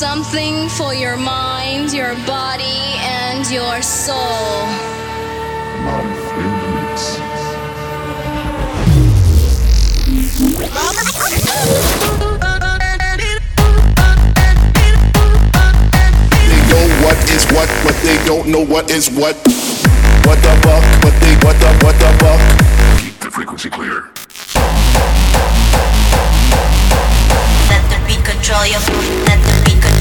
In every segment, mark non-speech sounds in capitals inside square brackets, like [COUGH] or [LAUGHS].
something for your mind, your body, and your soul. My they know what is what, but they don't know what is what. What the fuck? But they what the what the fuck? Keep the frequency clear. Let the beat control you. Let the beat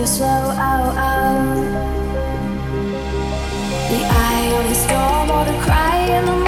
feel slow out, out. The eye on the storm or the cry in the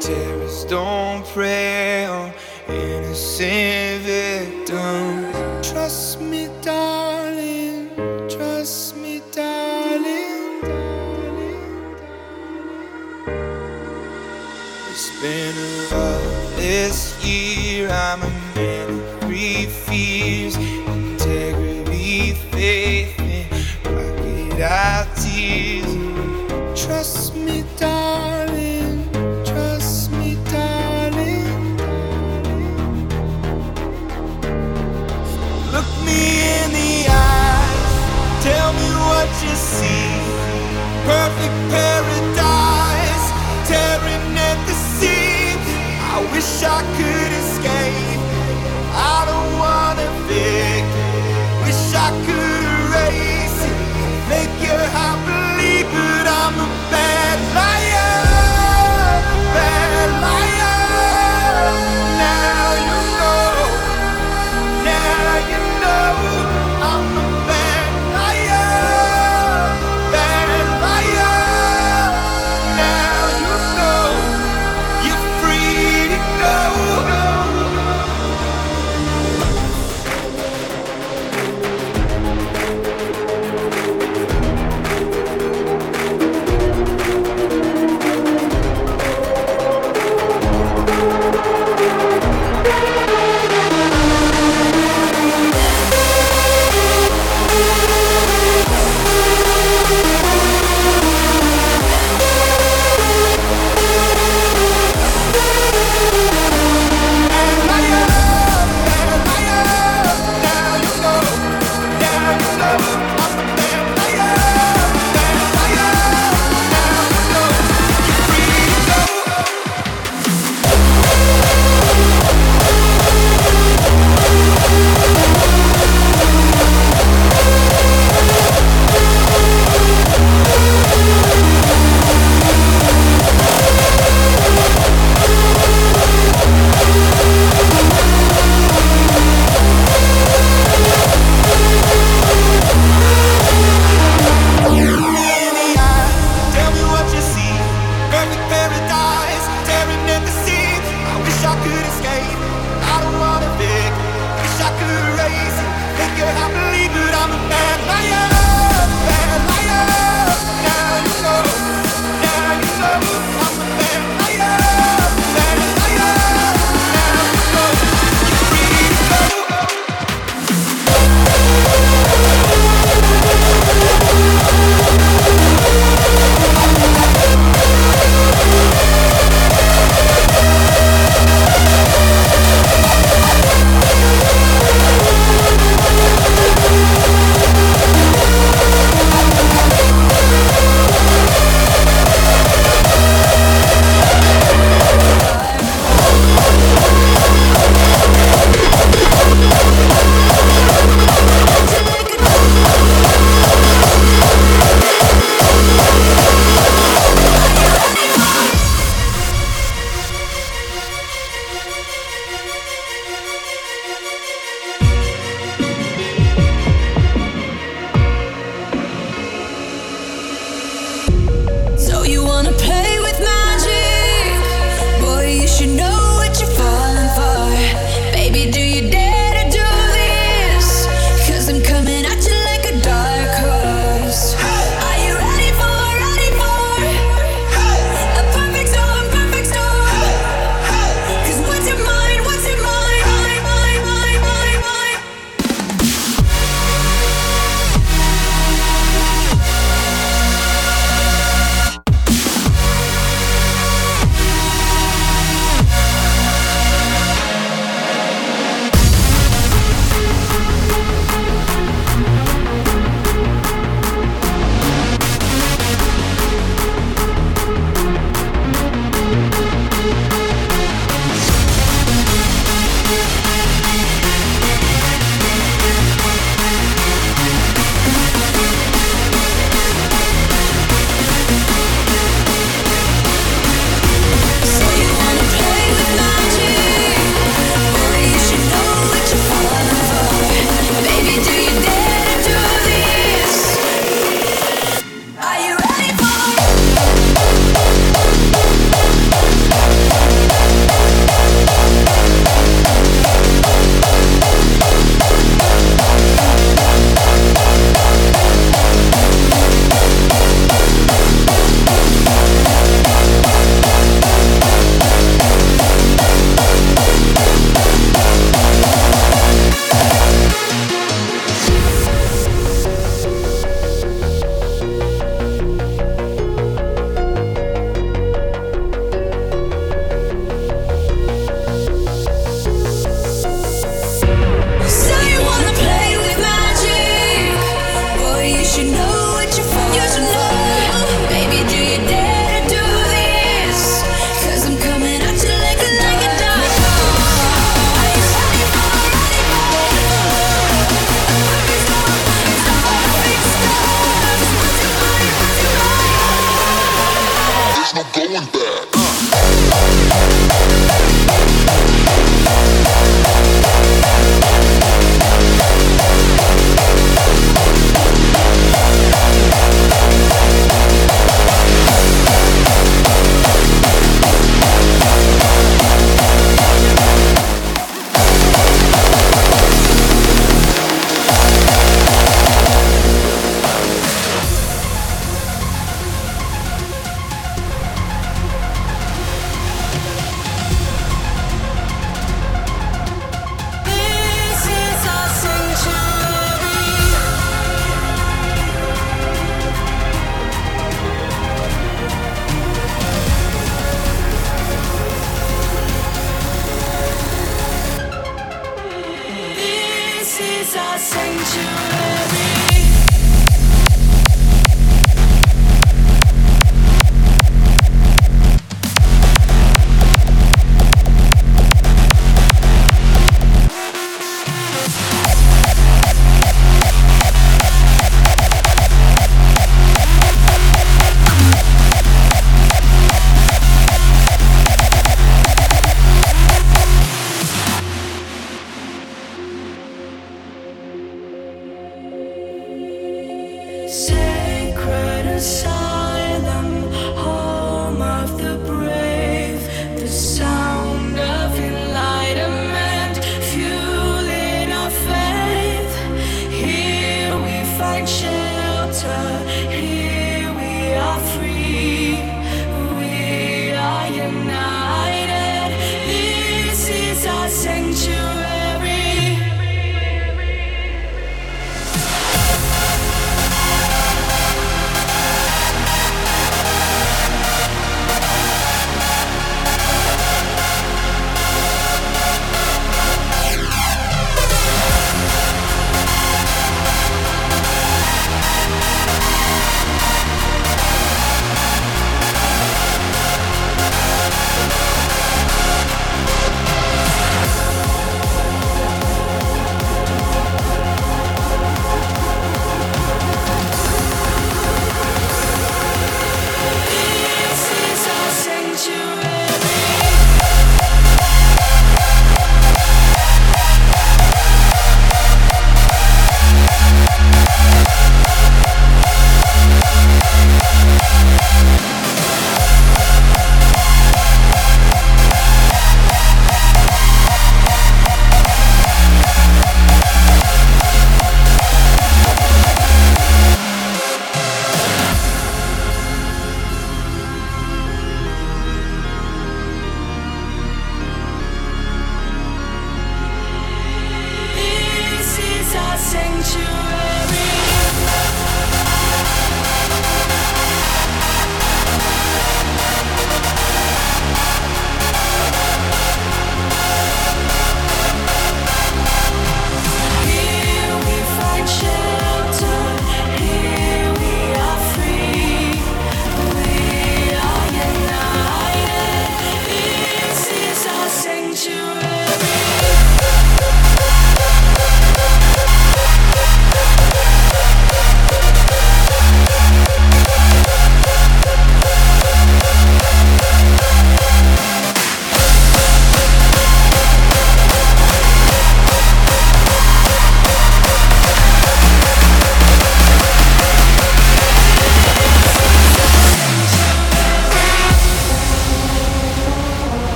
terrorists don't prey on innocent victims. Trust me, perfect.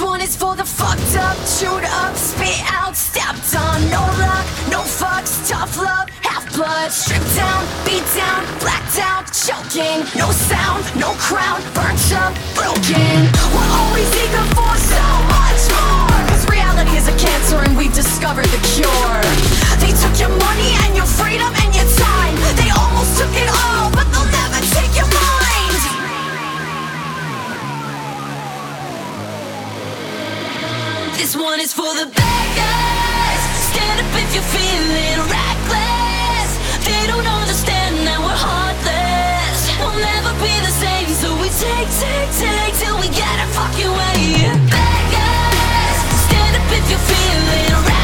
One is for the fucked up, chewed up, spit out, stepped on. No luck, no fucks, tough love, half blood. Stripped down, beat down, blacked out, choking. No sound, no crown, burnt up, broken. We're always eager for so much more. Cause reality is a cancer and we've discovered the cure. They took your money and your freedom This one is for the bad guys. Stand up if you're feeling reckless. They don't understand that we're heartless. We'll never be the same, so we take, take, take till we get our fucking way. Bad guys, stand up if you're feeling reckless.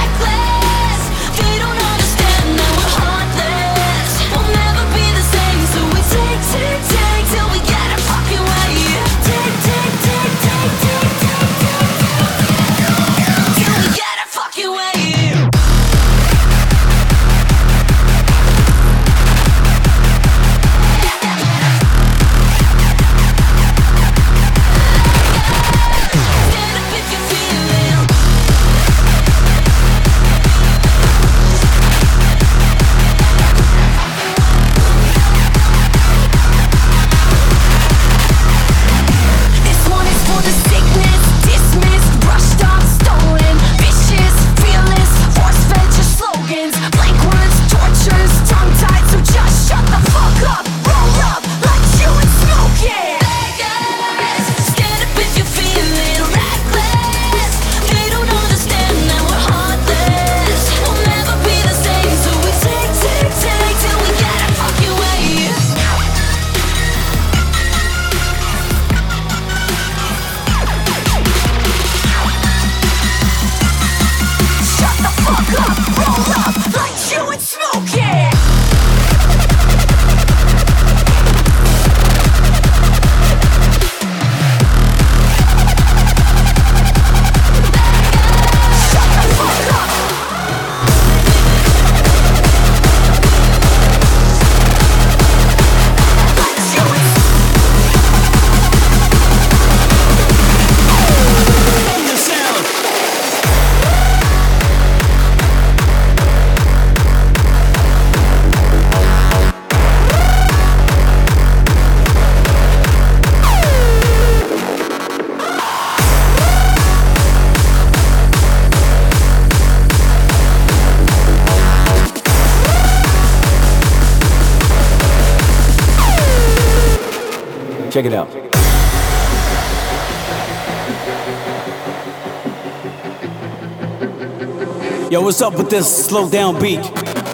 What's up with this slow down beat?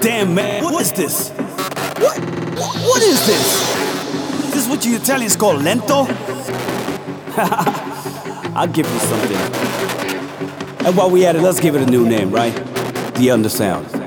Damn, man, what is this? What? What is this? Is this what you Italians call lento? [LAUGHS] I'll give you something. And while we at it, let's give it a new name, right? The Undersound. Undersound.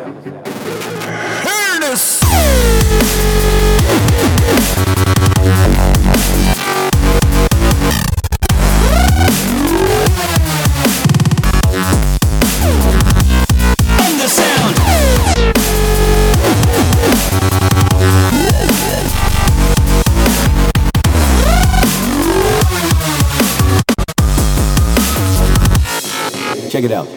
It out.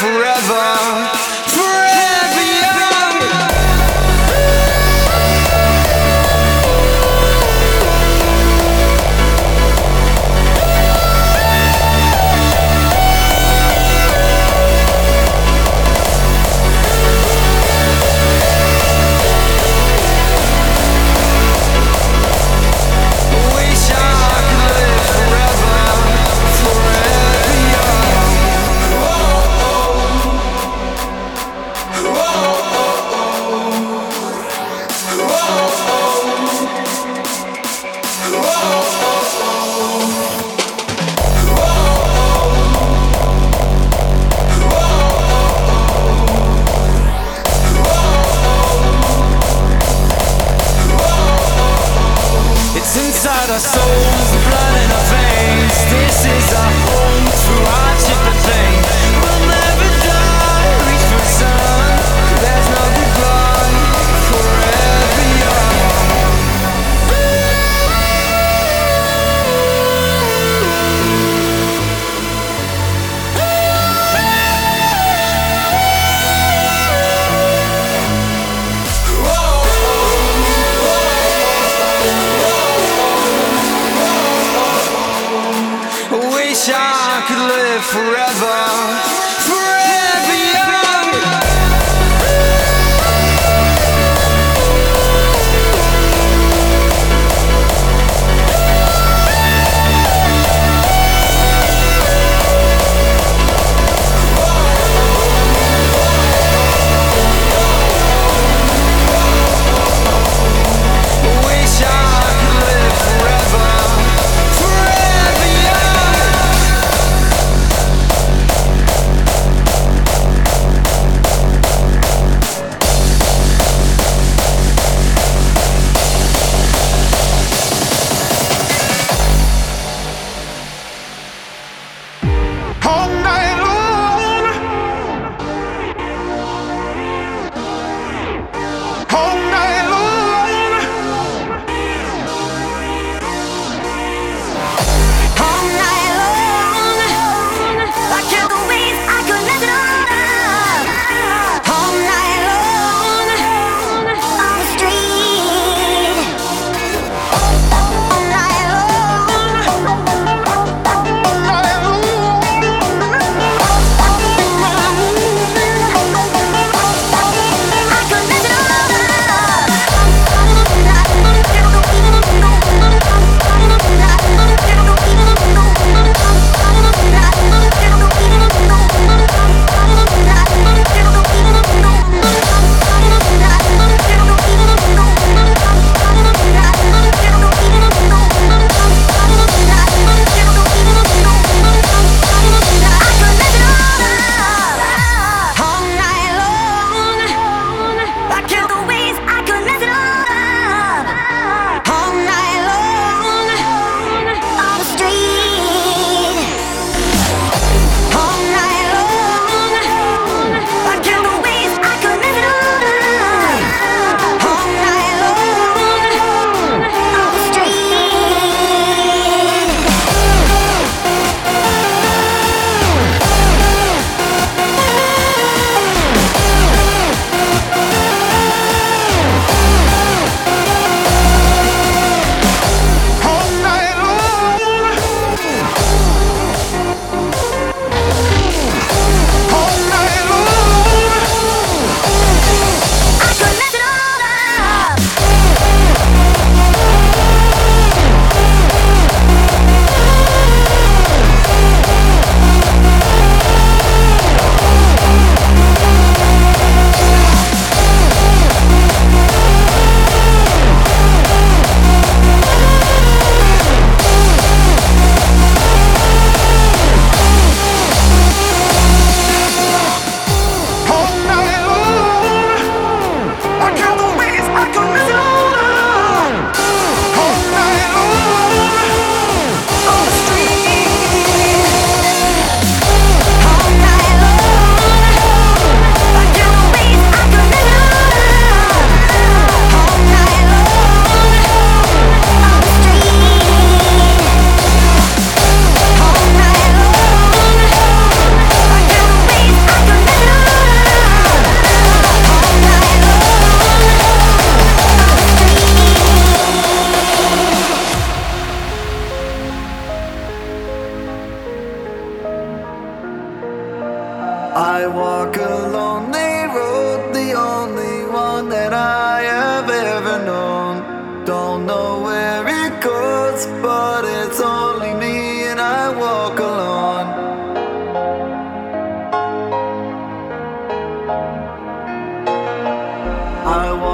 Forever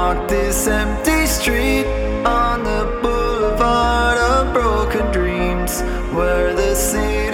walk this empty street on the boulevard of broken dreams where the sea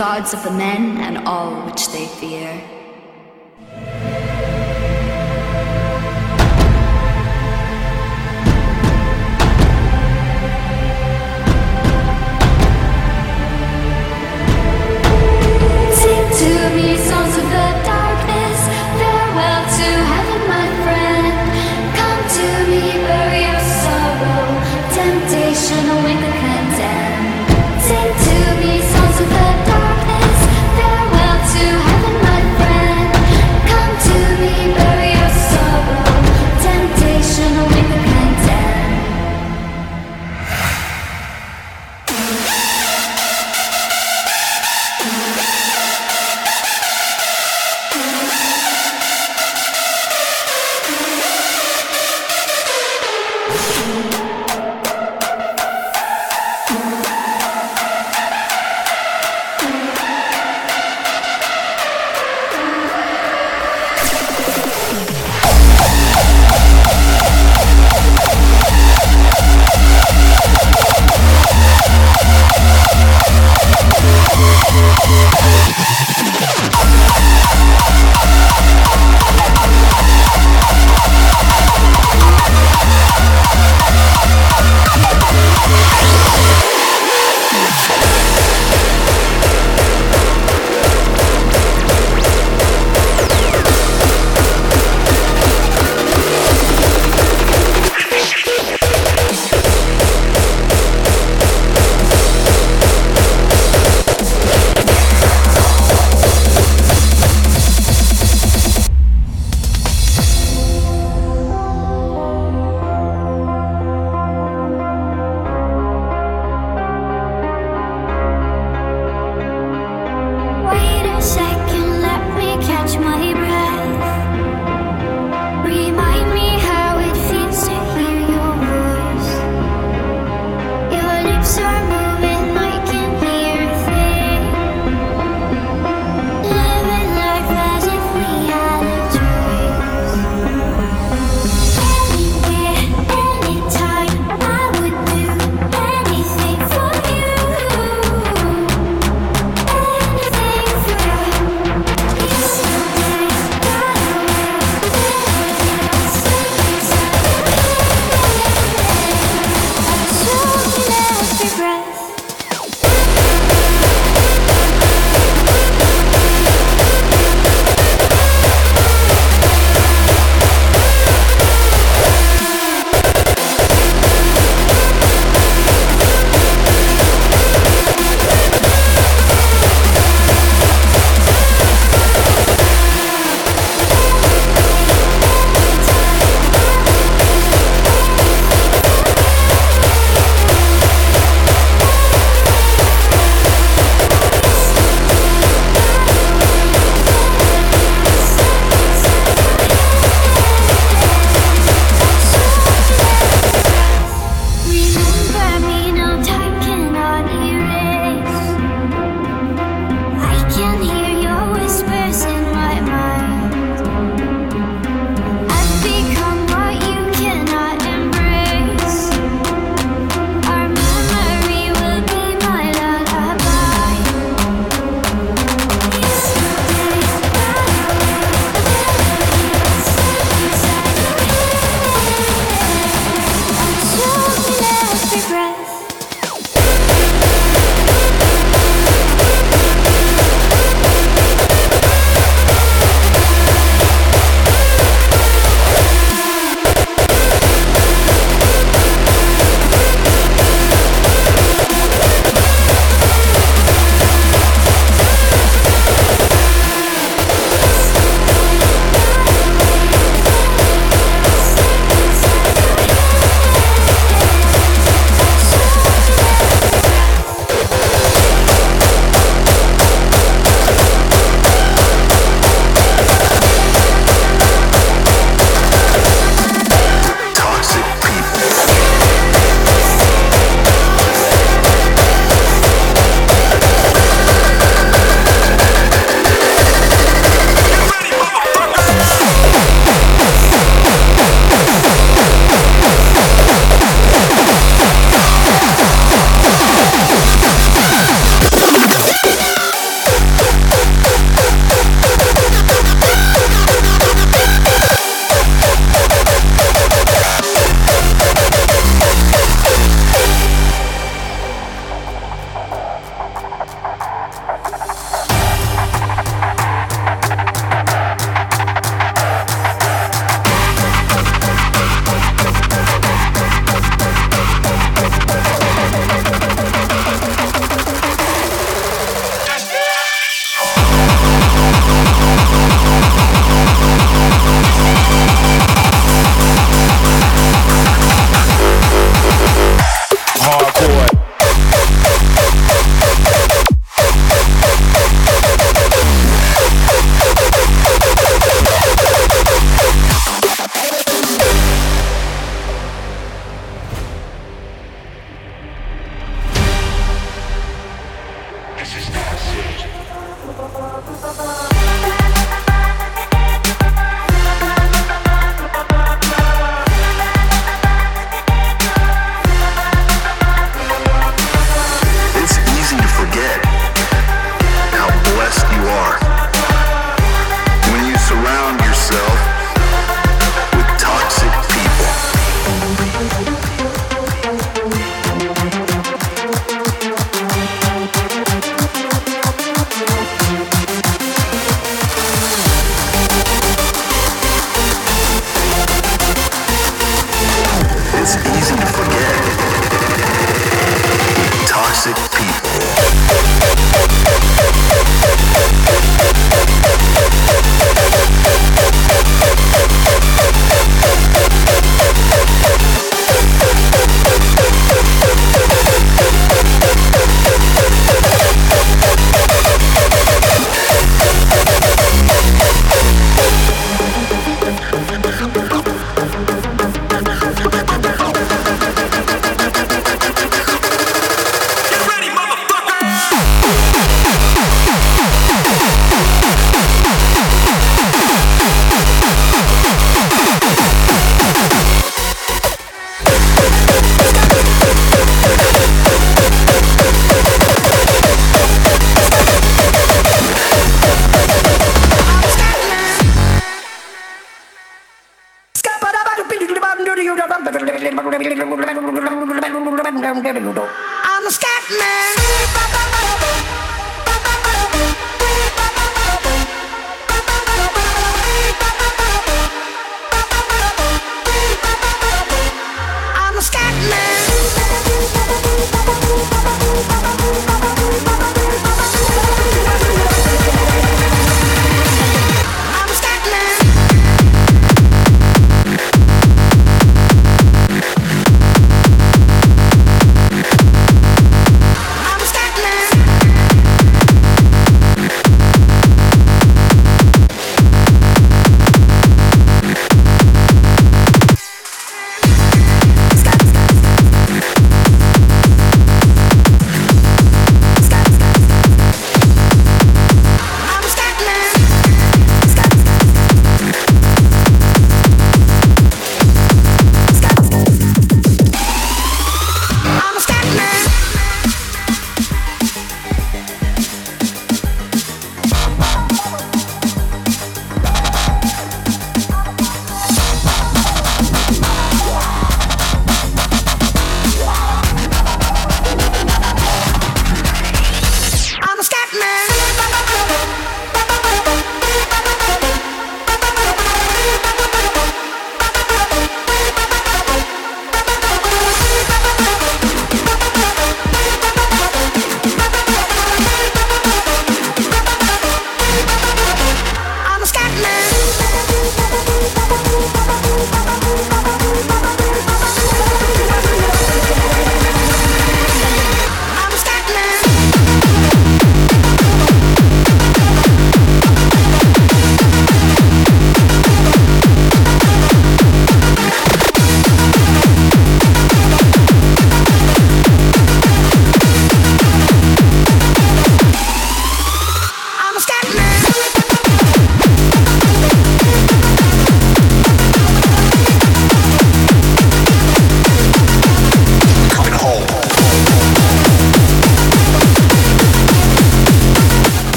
gods of the men.